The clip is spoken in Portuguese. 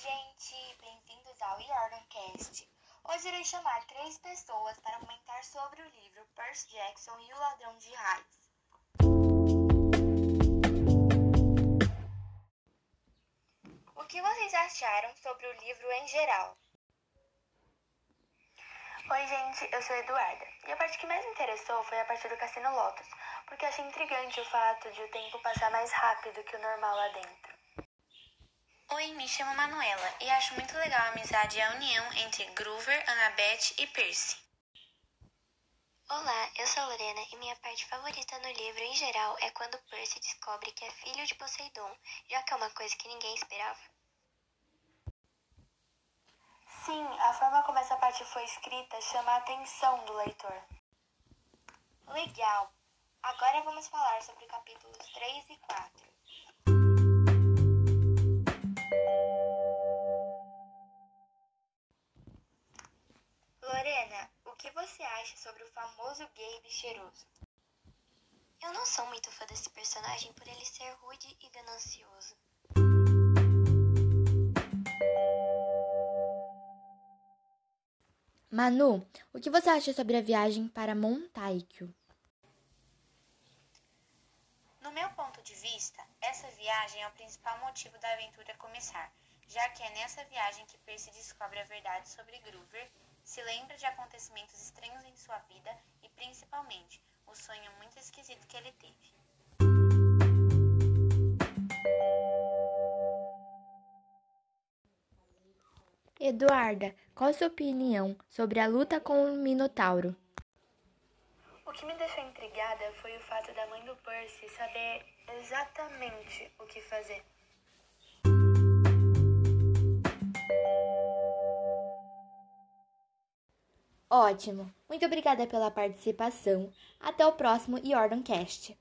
gente! Bem-vindos ao Yordancast. Hoje irei chamar três pessoas para comentar sobre o livro Percy Jackson e o Ladrão de Raios. O que vocês acharam sobre o livro em geral? Oi, gente, eu sou Eduarda. E a parte que mais me interessou foi a parte do Cassino Lotus, porque achei intrigante o fato de o tempo passar mais rápido que o normal lá dentro. Oi, me chamo Manuela e acho muito legal a amizade e a união entre Groover, Annabeth e Percy. Olá, eu sou a Lorena e minha parte favorita no livro em geral é quando Percy descobre que é filho de Poseidon, já que é uma coisa que ninguém esperava. Sim, a forma como essa parte foi escrita chama a atenção do leitor. Legal! Agora vamos falar sobre capítulos 3 e 4. Sobre o famoso Gabe cheiroso? Eu não sou muito fã desse personagem por ele ser rude e ganancioso. Manu, o que você acha sobre a viagem para Montaikyo? No meu ponto de vista, essa viagem é o principal motivo da aventura começar, já que é nessa viagem que Percy descobre a verdade sobre Groover, se lembra de acontecimentos estranhos em sua vida e, principalmente, o sonho muito esquisito que ele teve. Eduarda, qual a sua opinião sobre a luta com o Minotauro? O que me deixou intrigada foi o fato da mãe do Percy saber exatamente o que fazer. Ótimo! Muito obrigada pela participação. Até o próximo Yordancast.